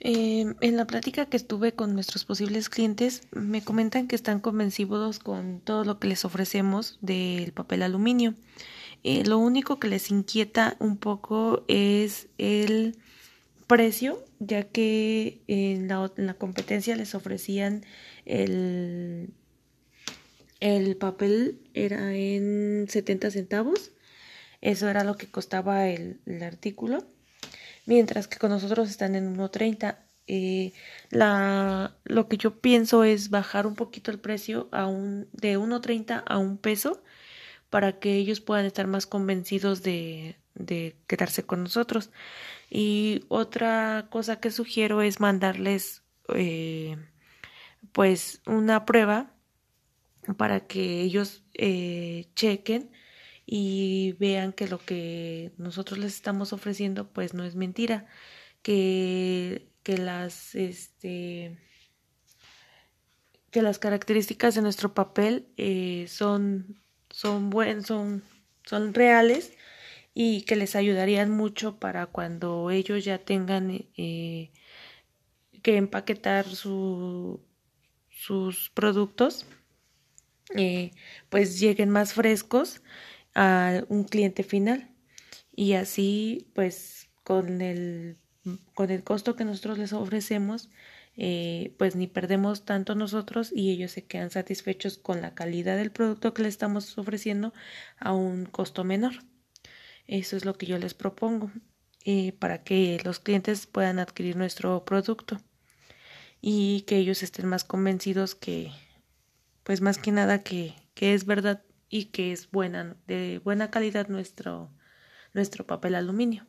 Eh, en la plática que estuve con nuestros posibles clientes, me comentan que están convencidos con todo lo que les ofrecemos del papel aluminio. Eh, lo único que les inquieta un poco es el precio, ya que en la, en la competencia les ofrecían el, el papel era en 70 centavos. Eso era lo que costaba el artículo mientras que con nosotros están en 1.30. Eh, la, lo que yo pienso es bajar un poquito el precio a un, de 1.30 a un peso para que ellos puedan estar más convencidos de, de quedarse con nosotros. Y otra cosa que sugiero es mandarles eh, pues una prueba para que ellos eh, chequen y vean que lo que nosotros les estamos ofreciendo pues no es mentira, que, que las este que las características de nuestro papel eh, son son buen, son son reales y que les ayudarían mucho para cuando ellos ya tengan eh, que empaquetar su, sus productos eh, pues lleguen más frescos a un cliente final. Y así pues con el con el costo que nosotros les ofrecemos eh, pues ni perdemos tanto nosotros y ellos se quedan satisfechos con la calidad del producto que les estamos ofreciendo a un costo menor. Eso es lo que yo les propongo eh, para que los clientes puedan adquirir nuestro producto y que ellos estén más convencidos que pues más que nada que, que es verdad y que es buena, de buena calidad nuestro, nuestro papel aluminio.